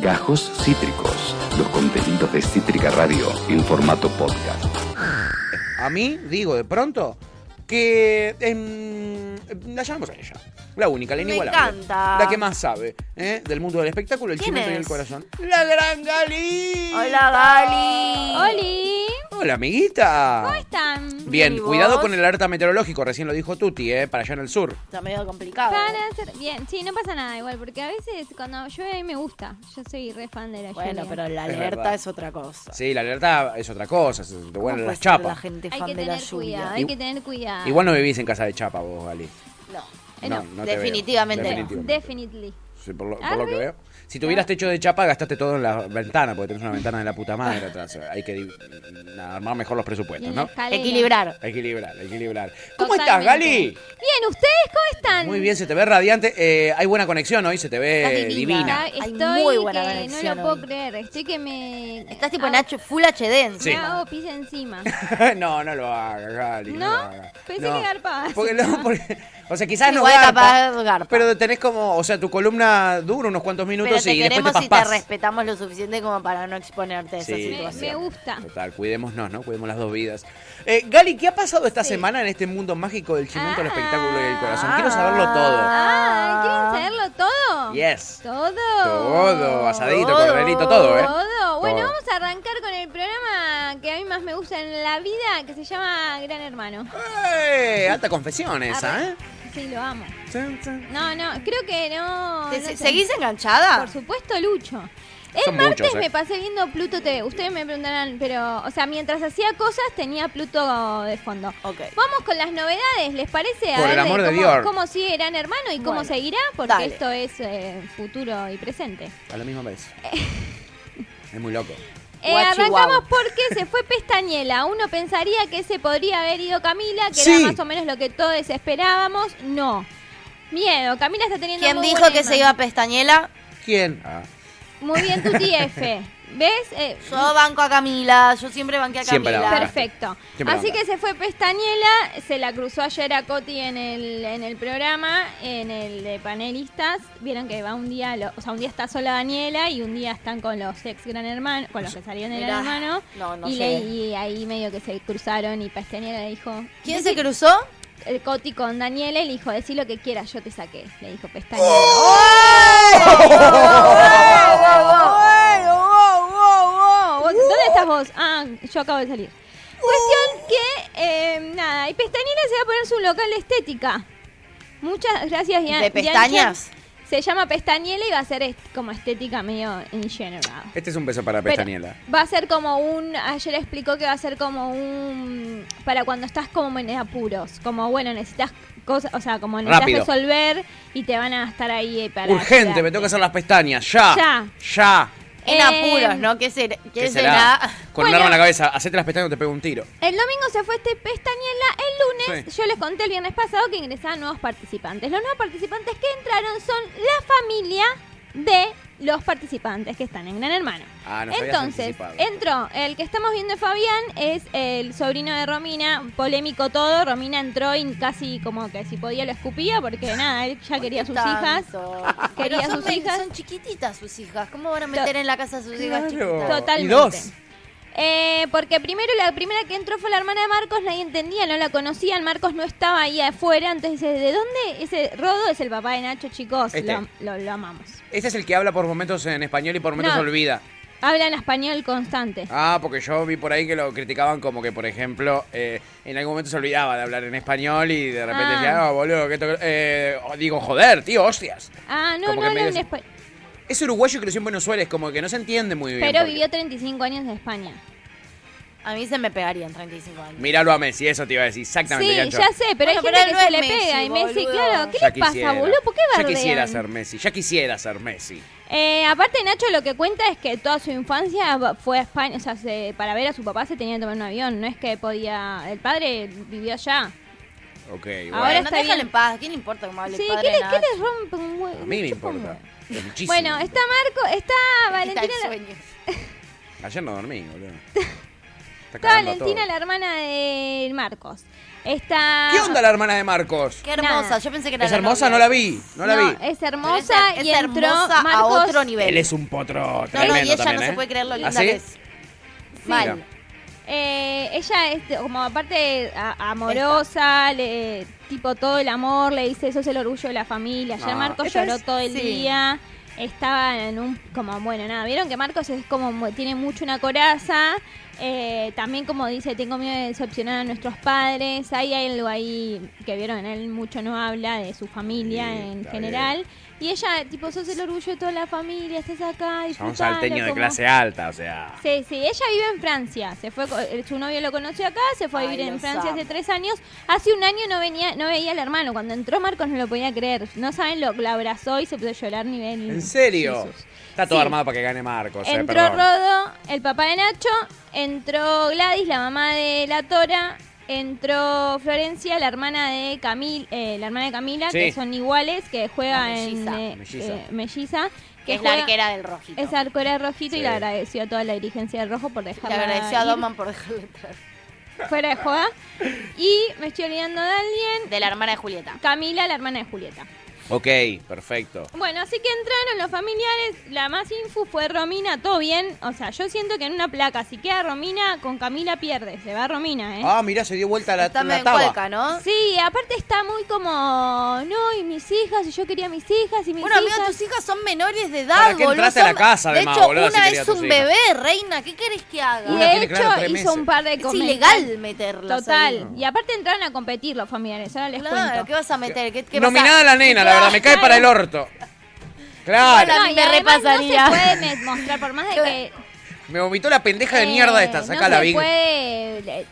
Gajos Cítricos, los contenidos de Cítrica Radio en formato podcast. A mí, digo de pronto, que em, la llamamos a ella. La única, la Me inigualable. encanta. La que más sabe ¿eh? del mundo del espectáculo, el ¿Quién chimento y el corazón. La gran Gali. Hola, Gali. ¡Holi! Hola, amiguita. ¿Cómo están? Bien, ¿Y vos? cuidado con el alerta meteorológico, recién lo dijo Tuti, ¿eh? para allá en el sur. Está medio complicado. Para hacer... Bien, sí, no pasa nada igual, porque a veces cuando llueve me gusta. Yo soy re fan de la Bueno, lluvia. pero la Es alerta verdad. es otra cosa. Sí, la alerta es otra cosa, se te ¿Cómo vuelan puede las chapas. La gente Hay fan que de la tener cuidado, lluvia. hay que tener cuidado. Igual no vivís en casa de chapa vos, Gali. No. Eh, no, veo. definitivamente no. Definitivamente. Definitely. Sí, por, lo, por lo que veo. Si tuvieras techo de chapa, gastaste todo en la ventana, porque tenés una ventana de la puta madre atrás. Hay que armar mejor los presupuestos, ¿no? Equilibrar. Equilibrar, equilibrar. ¿Cómo estás. Gali? Bien, ¿ustedes cómo están? Muy bien, se te ve radiante. Eh, hay buena conexión hoy, se te ve Estás divina. divina. Está- Hay Estoy muy buena que no conexión lo puedo hoy. creer. Estoy que me... Estás tipo en H, Full HD encima. Sí. Me hago pis encima. no, no lo hagas, Gali. ¿No? lo hagas. Pensé que garpabas. Porque no, porque, o sea, quizás no Igual garpa, capaz garpa. pero tenés como, o sea, tu columna dura unos cuantos Pero minutos te y después te y te respetamos lo suficiente como para no exponerte a esa Sí. Me, situación. me gusta. Total, cuidémonos, ¿no? Cuidemos las dos vidas. Eh, Gali, ¿qué ha pasado esta Sí. semana en este mundo mágico del chimento, el Ah. espectáculo y el corazón? Quiero saberlo todo. Ah, ¿quieren saberlo todo? Yes. Todo. Todo, asadito, Todo. corderito, todo, ¿eh? Todo. Bueno, Todo. vamos a arrancar con el programa que a mí más me gusta en la vida, que se llama Gran Hermano. ¡Eh! Alta confesión esa. ¿eh? Sí, lo amo. No, no, creo que no. ¿Te- no se- sé. ¿Seguís enganchada? Por supuesto, Lucho. El Son martes muchos, ¿eh? me pasé viendo Pluto TV. Ustedes me preguntarán, pero, o sea, mientras hacía cosas tenía Pluto de fondo. Ok. Vamos con las novedades, ¿les parece? A Por el ver de amor de cómo, Dios. cómo sigue Gran Hermano y cómo Bueno, seguirá, porque dale. esto es eh, futuro y presente. A la misma vez. Es muy loco. Eh, arrancamos porque se fue Pestañela. Uno pensaría que se podría haber ido Camila, que Sí. era más o menos lo que todos esperábamos. No. Miedo. Camila está teniendo ¿Quién muy dijo buena que se iba a Pestañela? ¿Quién? Ah, Muy bien tu TF. ¿Ves? Eh, Yo banco a Camila, yo siempre banqué a Camila. Perfecto. Siempre Así la que se fue Pestañela, se la cruzó ayer a Coti en el, en el programa, en el de panelistas. Vieron que va un día, lo- o sea, un día está sola Daniela y un día están con los ex gran hermano, con los que salieron de gran Mirá. hermano. No, no y, sé. le- y ahí medio que se cruzaron y Pestañela le dijo. ¿Quién "Decí- se cruzó? El Coti con Daniela y le dijo, decí lo que quieras, yo te saqué. Le dijo Pestañela. ¿Vos- ¿Dónde estás yo acabo de salir. Cuestión que, eh, nada, y Pestañela se va a poner su local de estética. Muchas gracias, Dian- ¿De pestañas? Se llama Pestañela y va a ser est- como estética medio in general. Este es un beso para Pero Pestañela. Va a ser como un. Ayer explicó que va a ser como un. Para cuando estás como en apuros. Como, bueno, necesitas cosas. O sea, como necesitas Rápido. resolver y te van a estar ahí para. Urgente, ayudarte. me tengo que hacer las pestañas. Ya. Ya. Ya. En Eh, apuros, ¿no? ¿Qué será? ¿Qué, ¿Qué será? Con un Bueno. arma en la cabeza. Hacete las pestañas y te pego un tiro. El domingo se fue este Pestañela. El lunes, Sí. yo les conté el viernes pasado que ingresaban nuevos participantes. Los nuevos participantes que entraron son la familia de los participantes que están en Gran Hermano. Ah, nos Entonces, entró, el que estamos viendo de Fabián es el sobrino de Romina, polémico todo, Romina entró y casi como que si podía lo escupía porque nada, él ya quería sus hijas. Quería Pero son, sus hijas. son chiquititas sus hijas. ¿Cómo van a meter en la casa a sus hijas Claro. chiquitas? Totalmente. Y dos. Eh, porque primero la primera que entró fue la hermana de Marcos, nadie entendía, no la conocían, Marcos no estaba ahí afuera, entonces dice, ¿de dónde? Ese Rodo es el papá de Nacho, chicos, Este. lo, lo- lo amamos. Este es el que habla por momentos en español y por momentos No. olvida. Habla en español constante. Ah, porque yo vi por ahí que lo criticaban como que, por ejemplo, eh, en algún momento se olvidaba de hablar en español y de repente Ah. decía, no, boludo, que esto... eh, digo, joder, tío, hostias. Ah, no, como no que habla en medio- español. Es uruguayo y creció en Buenos Aires, como que no se entiende muy bien. Pero porque- vivió 35 años en España. A mí se me pegarían 35 años. Míralo a Messi, eso te iba a decir, exactamente. Sí, Gancho. ya sé, pero Bueno, hay pero gente él que no se es le Messi, pega. Y Messi, boludo. claro, ¿qué Ya le pasa, quisiera. boludo? ¿Por qué Ya bardean? quisiera ser Messi, ya quisiera ser Messi. Eh, aparte, Nacho lo que cuenta es que toda su infancia fue a España, o sea, se- para ver a su papá se tenía que tomar un avión, no es que podía... El padre vivió allá. Ok, Ahora bueno. Bueno, está déjalo bien. en paz. ¿Quién le importa cómo hable Sí, el ¿qué padre le, qué Nacho? le rompe un huevo? A mí me importa. Huevo. Es muchísimo. Bueno, está Marco, está Está el Valentina... sueño. Ayer no dormí, boludo. Está Valentina, la hermana de Marcos. Está. ¿Qué onda la hermana de Marcos? Qué hermosa, Nada. yo pensé que era ¿Es la hermosa? novia. No la vi, no la vi. es Pero hermosa es, y es entró hermosa Marcos. a otro nivel. Él es un potro no, no, tremendo y ella también, no ¿eh? se puede creer lo linda ¿Ah, sí? que es. Mal. Mira. Eh, ella es como aparte a- amorosa, le, tipo todo el amor, le dice eso es el orgullo de la familia. Ayer Ah, Marcos esta lloró es- todo el sí. día. Estaba en un como bueno nada, vieron que Marcos es como tiene mucho una coraza. eh, también como dice, tengo miedo de decepcionar a nuestros padres. Ahí hay algo ahí que vieron, él mucho no habla de su familia Sí, en general. Y ella, tipo, sos el orgullo de toda la familia, estás acá. Son disfrutalo, salteño de como- clase alta, o sea. Sí, sí, ella vive en Francia. Se fue, co- eh, su novio lo conoció acá, se fue a Ay, vivir en Francia amo. hace tres años. Hace un año no venía, no veía al hermano. Cuando entró Marcos no lo podía creer. No saben lo que lo abrazó y se puso a llorar nivel. ¿En serio? Está todo Sí. armado para que gane Marcos, eh, Entró. Rodo, el papá de Nacho, entró Gladys, la mamá de la Tora, entró Florencia, la hermana de Camil, eh, la hermana de Camila, Sí. que son iguales, que juega La en melliza. eh, Melliza. eh, melliza, Que es la arquera del rojito. es arquera rojito y le agradeció a toda la dirigencia del rojo por Le dejarla agradeció a Doman por dejarlo entrar. fuera de joda. Y me estoy olvidando de alguien. De la hermana de Julieta. Camila, la hermana de Julieta. Ok, perfecto. Bueno, así que entraron los familiares. La más info fue Romina, todo bien. O sea, yo siento que en una placa, si queda Romina, con Camila pierde. Se va Romina, ¿eh? Ah, mirá, se dio vuelta la, Está la taba. ¿no? Sí, aparte está muy como. No, y mis hijas, y yo quería mis hijas, y mis Bueno, hijas. tus hijas son menores de edad, ¿Para qué boludo. entraste a la casa, De además, hecho, boludo, si una es un bebé, reina. ¿Qué querés que haga? Y Una de claro, hecho hizo un par de Es comentarios. ilegal meterlas Total. ahí. Y aparte entraron a competir los familiares. Ahora les Claro, cuento. ¿qué vas a meter? ¿Qué, qué vas a- Nominada la nena, la verdad, me cae para el orto. Claro. Mí y me además repasaría. No se puede mostrar, por más de que. Me vomitó la pendeja de mierda esta, Eh, saca no la se puede, le-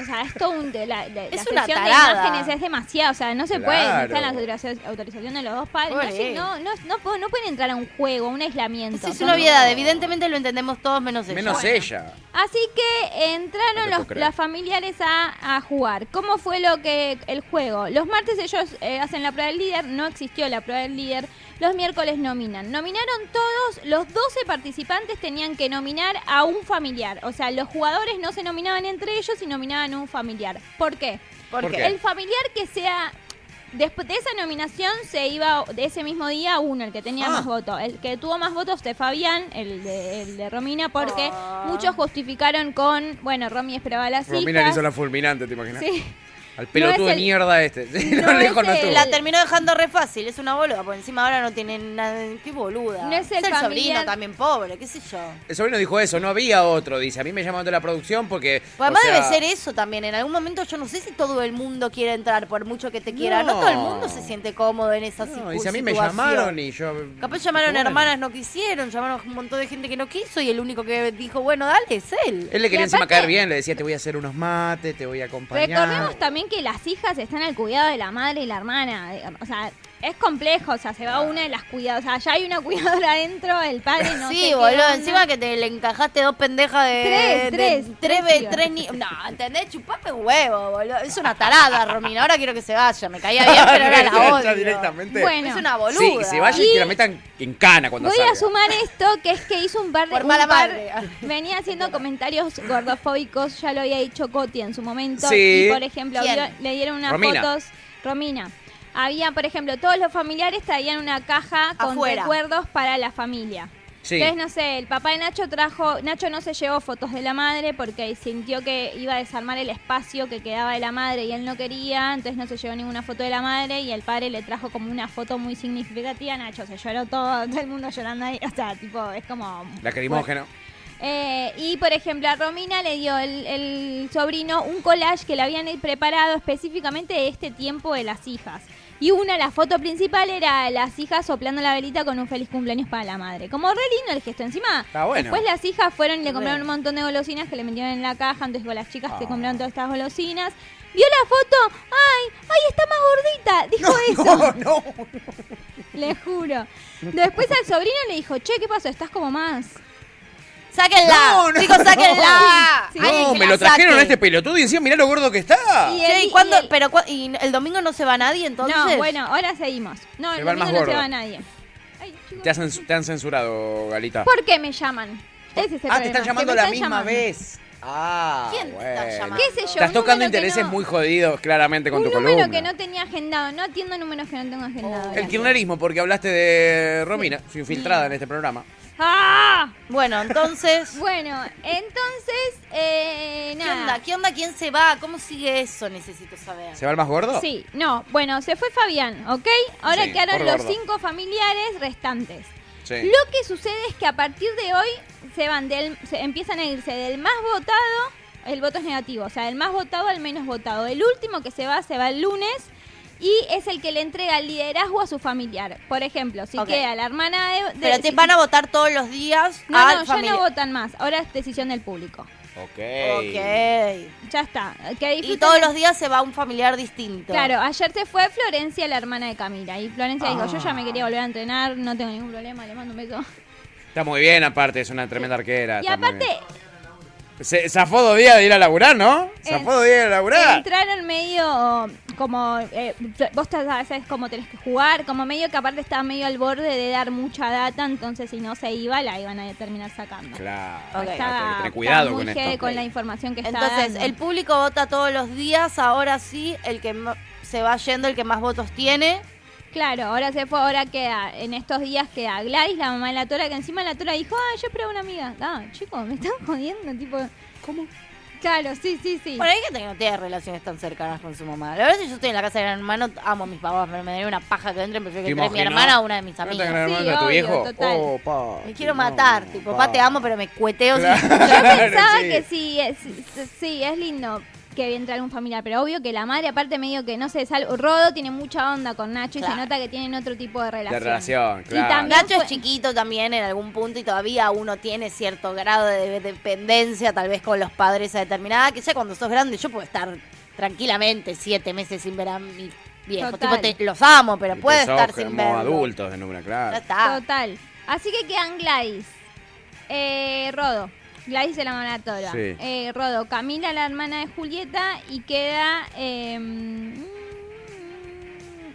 o sea, es todo un, de la, de- Es la una sección de tarada. imágenes es demasiado, o sea, no se Claro. puede, necesitan la autorización, autorización de los dos padres, no, Pobre. no, no, no, pueden entrar a un juego, a un aislamiento. Es son- una obviedad. Evidentemente lo entendemos todos menos ella. Menos Bueno. ella. Así que No entraron te puedo los, creer. los familiares a, a jugar. ¿Cómo fue lo que el juego? Los martes ellos eh, hacen la prueba del líder, no existió la prueba del líder. Los miércoles nominan. Nominaron todos, los 12 participantes tenían que nominar a un familiar. O sea, los jugadores no se nominaban entre ellos y nominaban a un familiar. ¿Por qué? ¿Por ¿Por qué? qué? El familiar que sea... Después de esa nominación se iba de ese mismo día uno, el que tenía Ah. más votos. El que tuvo más votos fue Fabián, el de, el de Romina, porque Ah. muchos justificaron con, bueno, Romy esperaba a las Romina le hizo la fulminante, ¿te imaginas? Sí. Al pelotudo No es de mierda este. Sí, no no, lejos es no el- estuvo. La terminó dejando re fácil, es una boluda, por encima ahora no tiene nada. Qué boluda. No es el sobrino familiar. también pobre, qué sé yo. El sobrino dijo eso, no había otro, dice. A mí me llamó de la producción porque. Pues además o sea, debe ser eso también. En algún momento yo no sé si todo el mundo quiere entrar, por mucho que te quiera. No, No. todo el mundo se siente cómodo en esa No, situ- dice, a mí me situación. llamaron y yo. Capaz llamaron Bueno. hermanas, no quisieron, llamaron un montón de gente que no quiso y el único que dijo, bueno, dale, es él. Él le quería Y encima aparte- caer bien, le decía, te voy a hacer unos mates, te voy a acompañar. Recordemos también que las hijas están al cuidado de la madre y la hermana. O sea, es complejo. O sea, se va una de las cuidadoras. O sea, ya hay una cuidadora adentro, el padre no sé sí, qué boludo, encima que te le encajaste dos pendejas de... Tres, de- tres, tres, tres tres ni... No, ¿entendés? Chupame un huevo, boludo. Es una tarada, Romina. Ahora quiero que se vaya. Me caía bien, pero ahora la odio. directamente. Bueno. Es una boluda. Sí, que se vaya y, Y- que la metan en cana cuando Voy salga. a sumar esto, que es que hizo un par de... Por mala par- madre. venía haciendo comentarios gordofóbicos, ya lo había dicho Coti en su momento. Sí. Y, por ejemplo, le dieron unas Romina. fotos... Romina. Había, por ejemplo, todos los familiares traían una caja con Afuera. recuerdos para la familia. Sí. Entonces, no sé, el papá de Nacho trajo, Nacho no se llevó fotos de la madre porque sintió que iba a desarmar el espacio que quedaba de la madre y él no quería, entonces no se llevó ninguna foto de la madre y el padre le trajo como una foto muy significativa, Nacho se lloró todo, todo el mundo llorando ahí, o sea, tipo, es como... Lacrimógeno. Eh, y por ejemplo, a Romina le dio el, el sobrino un collage que le habían preparado específicamente de este tiempo de las hijas. Y una, la foto principal era las hijas soplando la velita con un feliz cumpleaños para la madre. Como re lindo el gesto. Encima, Está bueno. después las hijas fueron y le compraron un montón de golosinas que le metieron en la caja. Entonces, con las chicas te Ah. compraron todas estas golosinas. Vio la foto. ¡Ay! ¡Ay, está más gordita! Dijo eso. No, no. Le juro. Después al sobrino le dijo, che, ¿qué pasó? Estás como más. ¡Sáquenla! No, no. ¡Chicos, sáquenla! Sí. No, me lo trajeron saque. a este pelotudo y encima mirá lo gordo que está. Y el- ¿y cuándo? y el- Pero, cua- ¿y el domingo no se va nadie entonces? No, bueno, ahora seguimos. No, Se el va el domingo más no se gordo. va nadie. Ay, chicos. Te, han, te han censurado, Galita. ¿Por qué me llaman? Ese es el ah, te están problema, llamando que a me la misma llamando. vez. Ah, ¿Quién te está bueno. llamando? ¿Qué sé yo? Estás un tocando número que intereses no- muy jodidos claramente con un tu número columna. que no tenía agendado. No atiendo números que no tengo agendado. El gracias. kirchnerismo, porque hablaste de Romina, su infiltrada en este programa. ¡Ah! Bueno, entonces. Bueno, entonces, eh, ¿Qué nada. onda? ¿Qué onda? ¿Quién se va? ¿Cómo sigue eso? Necesito saber. ¿Se va el más gordo? Sí, no, bueno, se fue Fabián, ¿ok? Ahora Sí, quedaron los gordo. cinco familiares restantes. Sí. Lo que sucede es que a partir de hoy se van del, se empiezan a irse del más votado, el voto es negativo, o sea, del más votado al menos votado. El último que se va, se va el lunes y es el que le entrega el liderazgo a su familiar. Por ejemplo, si Ok. queda la hermana de... de- Pero te si- van a votar todos los días No, al no, ya no votan más, ahora es decisión del público. Ok. Ok. Ya está. Que Y todos los días se va un familiar distinto. Claro, ayer se fue Florencia, la hermana de Camila. Y Florencia dijo, yo ya me quería volver a entrenar, no tengo ningún problema, le mando un beso. Está muy bien, aparte, es una tremenda arquera. Y aparte. Se, zafó dos días de ir a laburar, ¿no? Zafó dos días de ir a laburar. entraron medio como, eh, vos te- sabes cómo tenés que jugar, como medio que aparte estaba medio al borde de dar mucha data, entonces si no se iba, la iban a terminar sacando. Claro. Ok. hay que Estaba, tener cuidado con esto. con la información que está Entonces, dando. el público vota todos los días, ahora sí, el que se va yendo, el que más votos tiene. Claro, ahora se fue, ahora queda, en estos días queda Gladys, la mamá de la Tora, que encima la Tora dijo, ah, yo espero una amiga. Ah, chicos, me están jodiendo, tipo, ¿cómo? Claro, sí, sí, sí. Bueno, hay gente que no tiene relaciones tan cercanas con su mamá. La verdad es que yo estoy en la casa de gran hermano, amo a mis papás, pero me daría una paja que entren, prefiero que ¿Te entre mi hermana o una de mis ¿No te amigas. Sí, tu viejo? total. Oh, pa, Me quiero no, matar, tipo, papá te amo, pero me cueteo. Claro. sin- Yo pensaba sí. que sí, es, sí, es lindo que entre algún familiar, pero obvio que la madre, aparte medio que no sé, sal, Rodo tiene mucha onda con Nacho y se nota que tienen otro tipo de relación. De relación, Y claro. también Nacho fue- es chiquito también en algún punto y todavía uno tiene cierto grado de dependencia tal vez con los padres a determinada, que ya cuando sos grande yo puedo estar tranquilamente siete meses sin ver a mi viejo. Total. Tipo, te- los amo, pero Y puedo estar sin como verlos. adultos en una, claro. Total. Así que quedan Gladys, eh, Rodo, Gladys de la mamá de la Tora, Sí. eh, Rodo, Camila la hermana de Julieta y queda eh,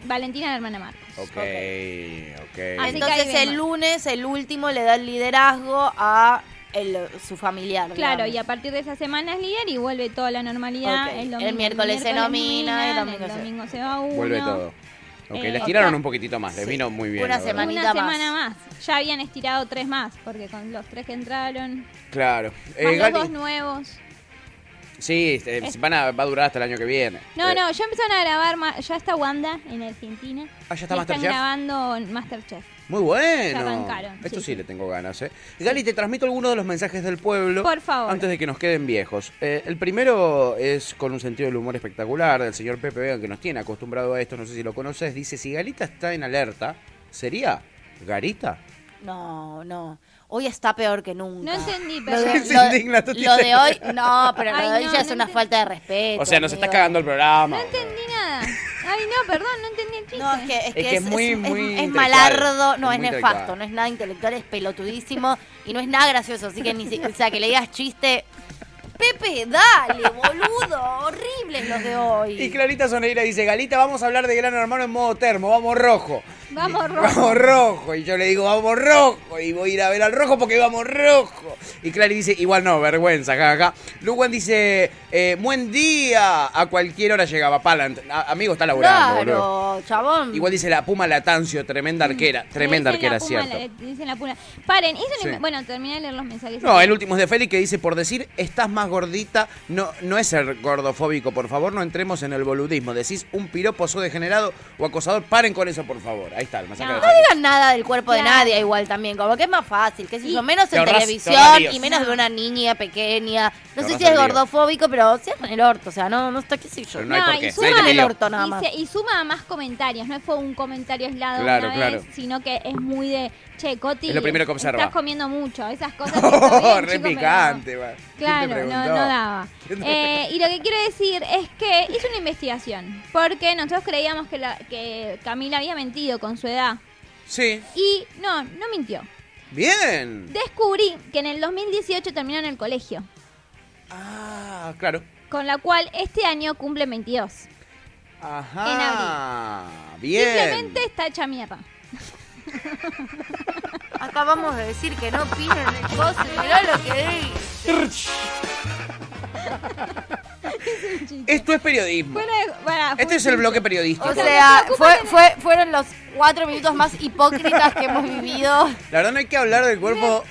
Valentina la hermana de Marcos. Ok, ok. Así que Entonces vemos. el lunes, el último, le da el liderazgo a el- su familiar. Claro, digamos. y a partir de esa semana es líder y vuelve toda la normalidad. Ok. El domingo, miércoles se nomina, el domingo se- domingo se va uno. Vuelve todo. Ok, Eh, les tiraron otra- un poquitito más, les Sí. vino muy bien. Una la. Una más. semana más. Ya habían estirado tres más, porque con los tres que entraron, Claro. Eh, más los Gali- dos nuevos. Sí, eh, van a, va a durar hasta el año que viene. No, Eh, no, ya empezaron a grabar, ya está Wanda en Argentina. Ah, ya está y Masterchef. Están grabando Masterchef. Muy bueno. Arrancaron, Esto sí. sí. le tengo ganas, ¿eh? Gali, te transmito algunos de los mensajes del pueblo. Por favor. Antes de que nos queden viejos. Eh, el primero es con un sentido del humor espectacular del señor Pepe Vega, que nos tiene acostumbrado a esto, no sé si lo conoces. Dice, si Galita está en alerta, ¿sería Garita? No, no. Hoy está peor que nunca. No entendí, Lo perdón. de, lo- indigna, tú lo de hoy, no, pero lo Ay, de hoy no, ya es una falta de respeto. O sea, nos está cagando el programa. No entendí nada. Ay, no, perdón, no entendí el chiste. No, es que es, que que es muy, muy es malardo, no Es nefasto, no es nada intelectual, es pelotudísimo y no es nada gracioso, así que ni si- o sea, que le digas chiste. Pepe, dale, boludo, horribles los de hoy. Y Clarita Soneira dice, Galita, vamos a hablar de Gran Hermano en modo termo, vamos rojo. Vamos, Y- rojo. Vamos rojo. Y yo le digo, vamos rojo. Y voy a ir a ver al rojo porque vamos rojo. Y Clary dice, igual no, vergüenza, acá, acá. Luwan dice, eh, buen día. A cualquier hora llegaba Palant. A- amigo, está laburando, boludo. Claro, chabón. Igual dice la Puma Latancio, tremenda arquera. Tremenda arquera, puma, cierto. le dicen la puna. Paren, Sí. Bueno, terminé de leer los mensajes. No, el último es de Félix que dice, por decir, estás más gordita, no, no es ser gordofóbico, por favor, no entremos en el boludismo. Decís un piropo, sos degenerado o acosador, paren con eso, por favor. Ahí está, el No. de No Félix. digan nada del cuerpo de Claro. nadie igual también, como que es más fácil, qué sé yo, menos Te en te televisión y menos de una niña pequeña. No sé si es gordofóbico, pero cierran el orto, o sea, no, no está, qué sé yo. Pero no hay por qué, y no suma, hay el orto nada y más. se- y suma más comentarios, no fue un comentario aislado Claro, una claro. vez, sino que es muy de, che, Coti, Es lo primero que observa. estás comiendo mucho, esas cosas que está bien, Oh, re chico, pero- picante, va. ¿Quién te Claro, no, preguntó? no daba. Eh, y lo que quiero decir es que hice una investigación, porque nosotros creíamos que, la, que Camila había mentido con su edad, Sí, y no, no mintió. Bien. Descubrí que en el 2018 terminó en el colegio, Ah, claro. con la cual este año cumple 22. Ajá. Bien. Simplemente está hecha mierda. Acabamos de decir que no opinen el coso mirá lo que dice. Esto es periodismo. Pará, fue Este un es el chiste. bloque periodístico. O sea, fue, fue, fueron los cuatro minutos más hipócritas que hemos vivido. La verdad no hay que hablar del cuerpo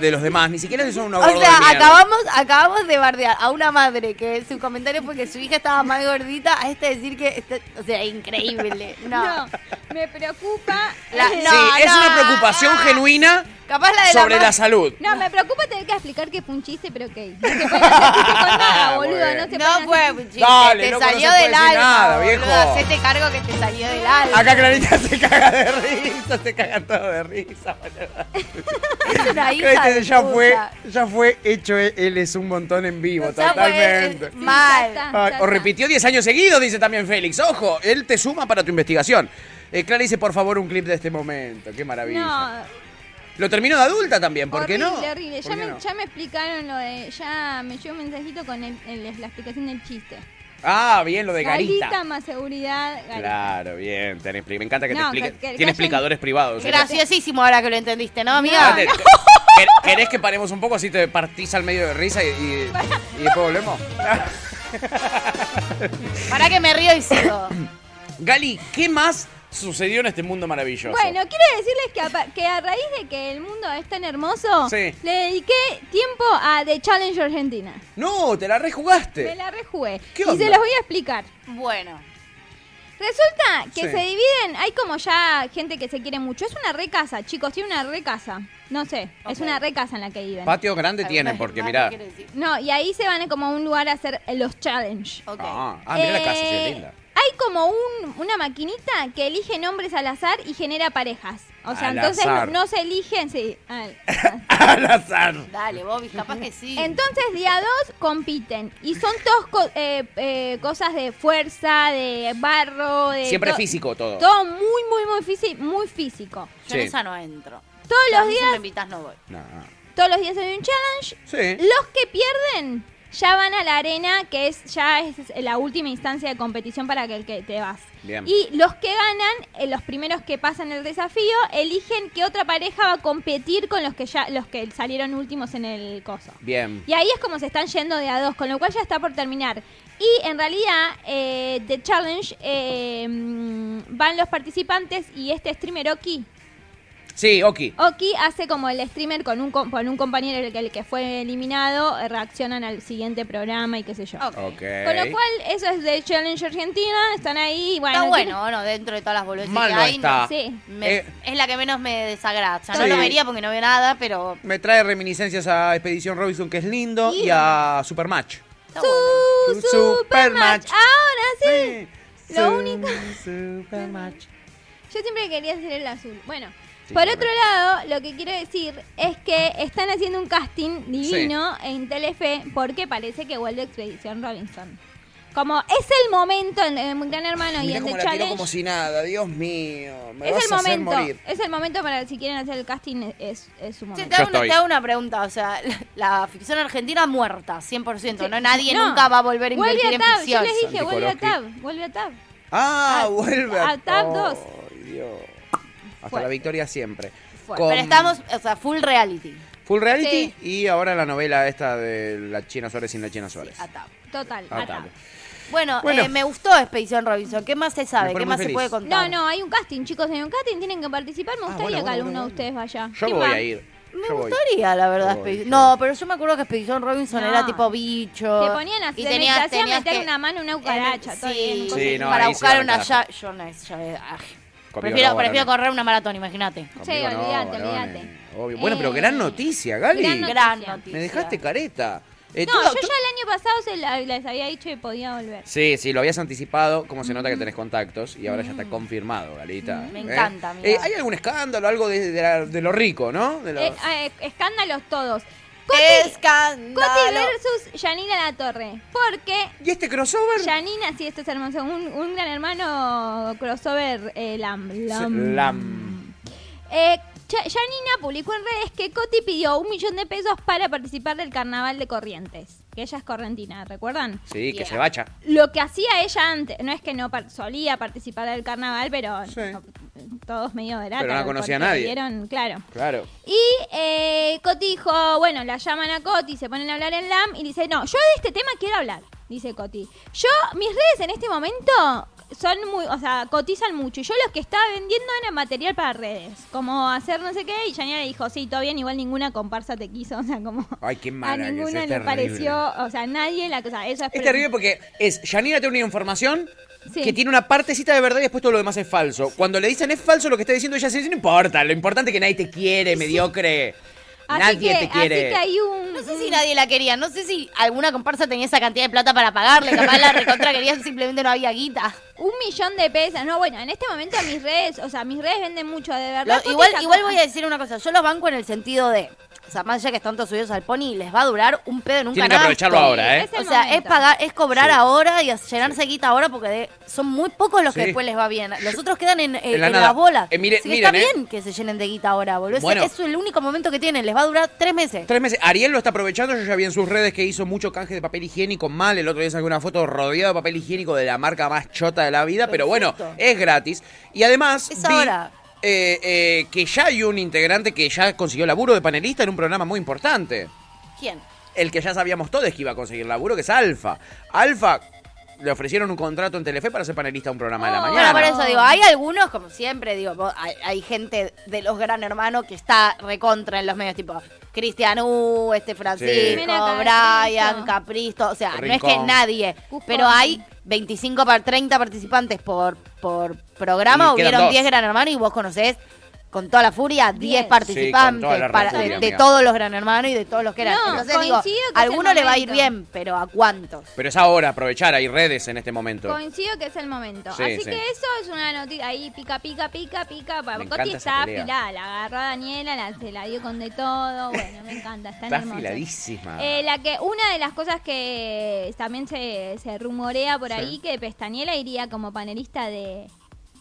de los demás, ni siquiera si son unos O gordos sea, de mierda. acabamos, acabamos de bardear a una madre que su comentario fue que su hija estaba más gordita, a este decir que, este- o sea, increíble. No. No, me preocupa. La- Sí, no, es no. una preocupación genuina Capaz la de sobre la, salud. No, me preocupa tener que explicar que fue un chiste, pero ok. No se puede hacer chiste con nada, boludo. Bueno. No se No fue hacer- un chiste, Dale, te loco, no salió se puede del alma, nada, boludo, viejo. hacete cargo que te salió del alma. Acá Clarita se caga de risa, se caga todo de risa. boludo. Es una hija Clarita de ya puta. fue, ya fue hecho, él, es un montón en vivo, totalmente. Sí, mal. ya está, Ah, o repitió 10 años seguidos, dice también Félix. Ojo, él te suma para tu investigación. Eh, Clara dice, por favor, un clip de este momento. Qué maravilla. No, Lo terminó de adulta también, ¿por qué no? horrible. ¿Por Ya qué me, no? ya me explicaron lo de. Ya me llegó un mensajito con el- el- la explicación del chiste. Ah, bien, lo de Garita. Garita más seguridad. Garita. Claro, bien. tenés pri- me encanta que No, te explique. que- que- que Tiene explicadores privados. ¿eh? Graciosísimo ahora que lo entendiste, ¿no, amiga? ¿quer- ¿Querés que paremos un poco así te partís al medio de risa y, y- y después volvemos? Para que me río y sigo. Gali, ¿qué más sucedió en este mundo maravilloso? Bueno, quiero decirles que a, que a raíz de que el mundo es tan hermoso, Sí. le dediqué tiempo a The Challenge Argentina. No, te la rejugaste. Me la rejugué. ¿Qué Y onda? se los voy a explicar. Bueno. Resulta que Sí. se dividen, hay como ya gente que se quiere mucho. Es una recasa, chicos, tiene una recasa. No sé, es una recasa en la que viven. Patio grande tiene, porque mirá. no y ahí se van como a un lugar a hacer eh, los challenge. Ok. Ah, ah, mira la casa, sí, Eh, es linda. Hay como un- una maquinita que elige nombres al azar y genera parejas. O sea, Al entonces azar. no se eligen, sí. al- Al azar. Dale, Bobby, capaz que sí. Entonces, día dos compiten. Y son todos co- eh, eh, cosas de fuerza, de barro, de. Siempre to- físico todo. Todo muy, muy, muy, físi- muy físico. Yo en Sí. esa no entro. Todos O sea, a los mí Si me días, invitas no voy. No. todos los días hay un challenge. Sí. Los que pierden ya van a la arena, que es ya es la última instancia de competición para que el que te vas. Bien. Y los que ganan, eh, los primeros que pasan el desafío, eligen qué otra pareja va a competir con los que ya los que salieron últimos en el coso. Bien. Y ahí es como se están yendo de a dos, con lo cual ya está por terminar. Y en realidad, eh, The Challenge eh, mm, van los participantes y este streamer Oki. Sí, Oki. Oki hace como el streamer con un, con un compañero el que, el que fue eliminado, eh, reaccionan al siguiente programa y qué sé yo. Ok. Ok. Con lo cual, eso es de Challenge Argentina, están ahí, bueno. Está tiene- bueno, bueno, dentro de todas las boludeces Mal que no hay. está. Sí. me- Eh. es la que menos me desagrada. O sea, Sí. no lo vería porque no veo nada, pero Me trae reminiscencias a Expedición Robinson, que es lindo, y a Supermatch. Su bueno. Su- Supermatch. Ahora sí. Lo Su- único- Supermatch. Yo siempre quería hacer el azul. Bueno, Sí, por correcto. otro lado, lo que quiero decir es que están haciendo un casting divino en Telefe porque parece que vuelve Expedición Robinson. Como es el momento en, en Gran Hermano y en cómo The la Challenge. como si nada, Dios mío. Me es vas el a hacer momento, morir. es el momento para si quieren hacer el casting es, es su momento. te, hago Yo una, estoy. te hago una pregunta, o sea, la, la ficción argentina muerta, 100%, Sí. no nadie No. nunca va a volver a Vuelve invertir a en Tab, yo ficción. les dije, vuelve a. Tab, vuelve a Tab. Ah, A- vuelve a, a Tab 2. Ay, Dios. Hasta la victoria siempre. Con Pero estamos, o sea, full reality. Full reality Sí. y ahora la novela esta de la China Suárez sin la China Suárez. Tab. Total. Bueno, Bueno. eh, me gustó Expedición Robinson. ¿Qué más se sabe? ¿Qué más se puede No, contar? no, hay un casting, chicos, hay un casting, tienen que participar. Me Ah, gustaría bueno, que alguno bueno, de ustedes vaya. Yo ¿Quién voy va? a ir. Me Yo voy. gustaría, la verdad. Voy, no, pero yo me acuerdo que Expedición Robinson No. era tipo bicho. Te ponían a y tenías, te hacían meter que- una mano en una cucaracha, todo sí, bien, Sí, no, para buscar una ya, yo no ay. Conmigo Prefiero, no, prefiero varones. correr una maratón, imagínate. Sí, Conmigo no, olvídate, varones. olvídate. Obvio. Bueno, pero Eh, gran noticia, Gali. gran noticia. Gran noticia. Me dejaste careta. Eh, No, toda- yo ya el año pasado se la- les había dicho que podía volver. Sí, sí, lo habías anticipado, como se nota que tenés contactos y ahora ya está confirmado, Galita. Me ¿Eh? encanta. Eh, ¿Hay algún escándalo, algo de, de la- de lo rico, no? De los- Eh, eh, escándalos todos. Coti, Coti Escándalo. versus Yanina La Torre. Porque ¿Y este crossover? Yanina, sí, esto es hermoso. Un, un gran hermano crossover eh, Lam. Lam. Lam. Eh, Cha- Yanina publicó en redes que Coti pidió un millón de pesos para participar del carnaval de Corrientes. Que ella es correntina, ¿recuerdan? Sí, que Yeah. se bacha. Lo que hacía ella antes, no es que no par- solía participar del carnaval, pero Sí. no, todos medio de lata. Pero no conocía a nadie. Vieron, claro. Claro. Y eh, Coti Coti dijo, bueno, la llaman a Coti, se ponen a hablar en LAM y dice, no, yo de este tema quiero hablar, dice Coti. Yo, mis redes en este momento son muy, o sea, cotizan mucho. Y yo los que estaba vendiendo era material para redes, como hacer no sé qué. Y Yanira le dijo, sí, todo bien, igual ninguna comparsa te quiso, o sea, como... Ay, qué A mala que es, ninguna es le terrible. pareció, o sea, nadie la cosa, eso es, Es terrible porque es, Yanira tiene una información Sí. que tiene una partecita de verdad y después todo lo demás es falso. Cuando le dicen es falso lo que está diciendo ella, se dice, no importa, lo importante es que nadie te quiere, mediocre. Así nadie que, te quiere. Así que hay un... No sé si nadie la quería, no sé si alguna comparsa tenía esa cantidad de plata para pagarle, capaz la recontra quería, simplemente no había guita. Un millón de pesos. No, bueno, en este momento mis redes, o sea, mis redes venden mucho, de Lo- verdad. igual, voy a decir una cosa, yo los banco en el sentido de, sea, más allá que están todos subidos al pony, les va a durar un pedo en un Tienen que aprovecharlo ahora, ¿eh? Es el O sea, es pagar, es cobrar Sí. ahora y llenarse guita ahora porque de- son muy pocos los que Sí. después les va bien. Los otros quedan en, en- En la en nada. las bolas. Eh, mire- Así que miren, está eh. bien que se llenen de guita ahora, boludo. Ese- Bueno. Es el único momento que tienen, les va a durar tres meses. Tres meses. Ariel lo está aprovechando. Yo ya vi en sus redes que hizo mucho canje de papel higiénico mal. El otro día saqué una foto rodeado de papel higiénico de la marca más chota de la vida. Pero bueno, Perfecto. es gratis. Y además Es vi ahora. Eh, eh, que ya hay un integrante que ya consiguió laburo de panelista en un programa muy importante. ¿Quién? El que ya sabíamos todos que iba a conseguir laburo, que es Alfa. Alfa le ofrecieron un contrato en Telefe para ser panelista de un programa de la Bueno, mañana. por eso digo, hay algunos, como siempre, digo, hay, hay gente de los Gran Hermanos que está recontra en los medios, tipo Cristian U, este Francisco, Brian, Capristo. O sea, no es que nadie, pero hay 25 para 30 participantes por, por programa, hubieron dos. 10 Gran Hermanos y vos conocés con toda la furia 10 Diez. participantes Sí, la para- furia, de, todos los Gran Hermanos y de todos los que eran. No, Entonces digo, coincido que a es el alguno le va a ir bien, pero ¿a cuántos? Pero es ahora, aprovechar, hay redes en este momento. Coincido que es el momento. Sí, Así sí. que eso es una noticia. Ahí pica, pica, pica, pica. Me Coti está afilada. La agarró a Daniela, la, se la dio con de todo. Bueno, me encanta. Está, Está hermosa. afiladísima. Eh, la que, una de las cosas que también se, se rumorea por Sí. ahí, que Pestañela iría como panelista de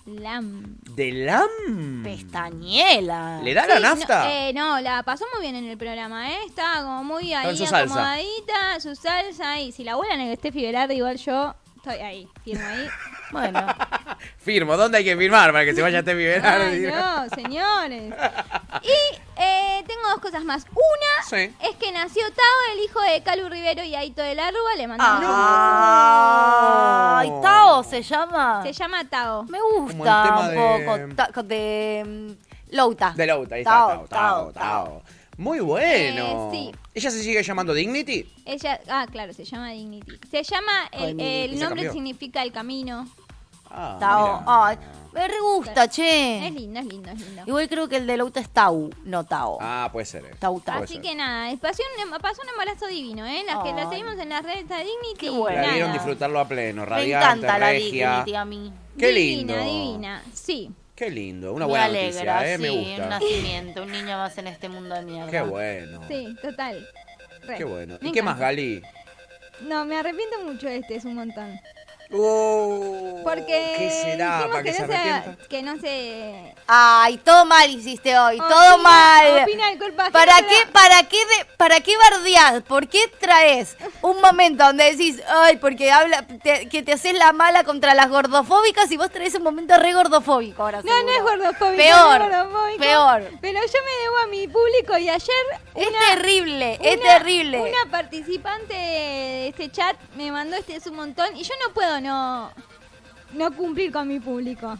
LAM. ¿De LAM? Pestañela. ¿Le da la Sí, nafta? No, eh, no, la pasó muy bien en el programa, ¿eh? Estaba como muy ahí su acomodadita, su salsa. Y si la abuela en el Steffi Berardi, igual yo estoy ahí, firmo ahí. Bueno. Firmo, ¿dónde hay que firmar para que se vaya a Berardi? Ay, no, señores. Y eh, tengo dos cosas más. Una Sí. es que nació Tao, el hijo de Calu Rivero y Aito de la Rúa. Le mandamos Ah, No. Tao se llama. Se llama Tao. Me gusta un de- poco. Con- de. mm, Louta. De Lauta, ahí está. Tao, Tao, Tao, Tao, Tao. Muy bueno. Eh, sí. ¿Ella se sigue llamando Dignity? Ella, ah, claro, se llama Dignity. Se llama, el, Ay, el ¿y se nombre cambió? significa el camino. Ah, Tao. Ay, me re gusta, che. Es lindo, es lindo, es lindo. Igual creo que el de Louta es Tau, no Tao. Ah, puede ser. eh. Tau, Tau. Así ser. que nada, pasó un, pasó un embarazo divino, ¿eh? Las que la seguimos en las redes de Dignity. Qué bueno. La vieron disfrutarlo a pleno, me radiante, encanta la regia. Dignity a mí. Qué divina, lindo. divina, sí. Qué lindo, una me buena alegra, noticia, ¿eh? sí, Me un gusta. nacimiento, un niño más en este mundo de mierda. Qué bueno. Sí, total. Re. Qué bueno. Me ¿Y qué más. Gali? No, me arrepiento mucho de este, es un montón. Oh, Porque ¿Qué será para que, se no se- arrepienta? que no se... Ay, todo mal hiciste hoy, todo mal. opina el culpa ¿Para pero- qué, para qué, de- para qué bardeás? ¿Por qué traes un momento donde decís, ay, porque habla, te- que te haces la mala contra las gordofóbicas y vos traes un momento re gordofóbico ahora? No, no es gordofóbico. Peor, no es gordofóbico, peor. Pero yo me debo a mi público y ayer Es una- terrible, es terrible. Una participante de este chat me mandó este es un montón y yo no puedo no, no cumplir con mi público.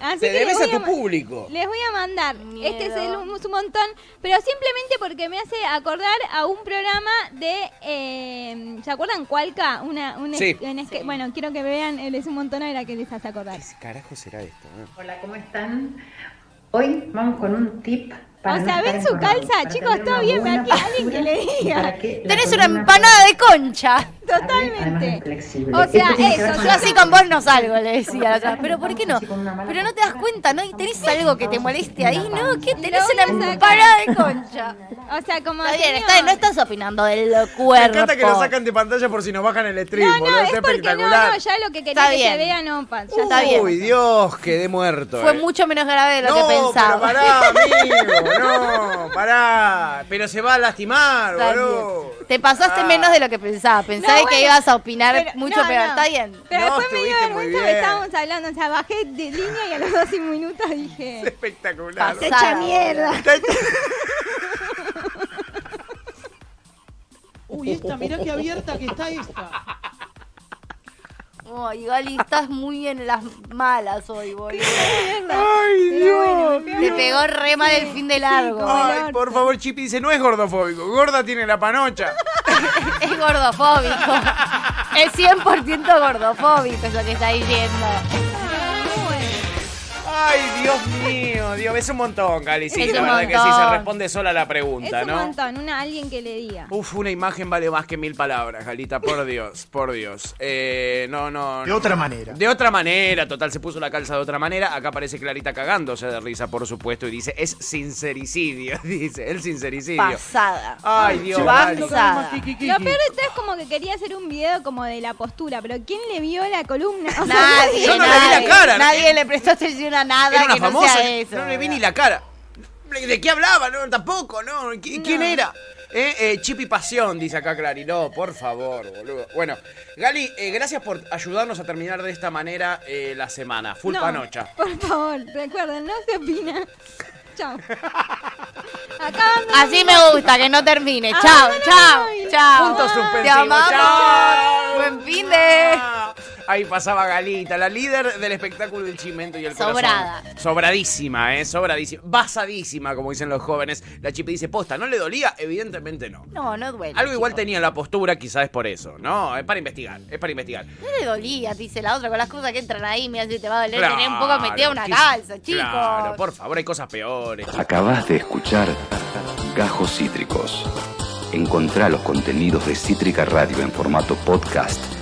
Así Te que les debes voy a tu público. Les voy a mandar. Miedo. Este es el, un, un montón, pero simplemente porque me hace acordar a un programa de. eh, ¿Se acuerdan Cualca? Una, un Sí. un esque- Bueno, quiero que vean el es un montón a ver a qué les hace acordar. ¿Qué carajo será esto? eh? Hola, ¿cómo están? Hoy vamos con un tip O no sea, ven su calza, para chicos, todo bien, buena aquí alguien que le diga. Tenés una empanada de concha. Totalmente. O sea, eso, yo así con vos no salgo, le decía. La otra. Pero ¿por qué no? Pero no te das cuenta, ¿no? ¿Y tenés algo que te moleste ahí? ¿No? ¿Qué tenés una empanada de concha? O sea, como. Está bien, está no estás opinando del Me cuerpo. encanta que lo sacan de pantalla por si nos bajan el stream, No, no, boludo. es porque no, espectacular. no, ya lo que quería Está que bien. se vea no pasa. Ya está bien. Uy, Dios, quedé muerto. Fue eh. mucho menos grave de lo no, que pensaba. pero pará, amigo, no, pará. Pero se va a lastimar, boludo. Te pasaste Ah. menos de lo que pensaba. Pensaba No, que bueno, ibas a opinar pero- mucho no, peor. no. Está bien. Pero No, después me dio vergüenza que estábamos hablando, o sea, bajé de línea y a los dos minutos dije, Espectacular. Pasá. hecha mierda. Uy, esta, mirá qué abierta que está esta. Ay, Gali, estás muy en las malas hoy, boludo. Ay, Dios. Te pegó re mal el fin de largo. Ay, por favor, Chipi dice, no es gordofóbico, gorda tiene la panocha. Es gordofóbico. Es 100% gordofóbico eso que está diciendo. Ay, Dios mío, Dios, es un montón, Gali. Sí, Es la un verdad que sí, se responde sola la pregunta, Es un ¿no? montón, una alguien que le diga. Uf, una imagen vale más que mil palabras, Galita, por Dios, por Dios. Eh, no, no. De otra manera. De otra manera, total, se puso la calza de otra manera. Acá aparece Clarita cagándose de risa, por supuesto, y dice, es sincericidio, dice, el sincericidio. Pasada. Ay, Dios. Pasada. Gali. Lo peor de todo es como que quería hacer un video como de la postura, pero ¿quién le vio la columna? O sea, Nadie, Yo no le vi la nadie, cara. nadie le prestó atención a nada Era una que no famosa, sea eso. no le vi ni la cara. ¿De qué hablaba? No, tampoco, ¿no? ¿Qui- ¿Quién No. era? Eh, eh, Chipi Pasión, dice acá Clary. No, por favor, boludo. Bueno, Gali, eh, gracias por ayudarnos a terminar de esta manera eh, la semana. Full no, panocha. Por favor, recuerden, no se opina. Chao. Así me gusta, que no termine. Chao, chao, chao. Punto Te suspensivo. amamos. Chao. Buen fin de. Ahí pasaba Galita, la líder del espectáculo del chimento y el Sobrada. corazón. Sobradísima, ¿eh? Sobradísima. Basadísima, como dicen los jóvenes. La Chipi dice, posta, ¿no le dolía? Evidentemente no. No, no duele. Algo igual tenía en la postura, quizás es por eso, ¿no? Es para investigar, es para investigar. No le dolía, dice la otra, con las cosas que entran ahí, mira si te va a doler Claro, tener un poco metida una calza, chicos. Claro, por favor, hay cosas peores. Acabas de escuchar Gajos Cítricos. Encontrá los contenidos de Cítrica Radio en formato podcast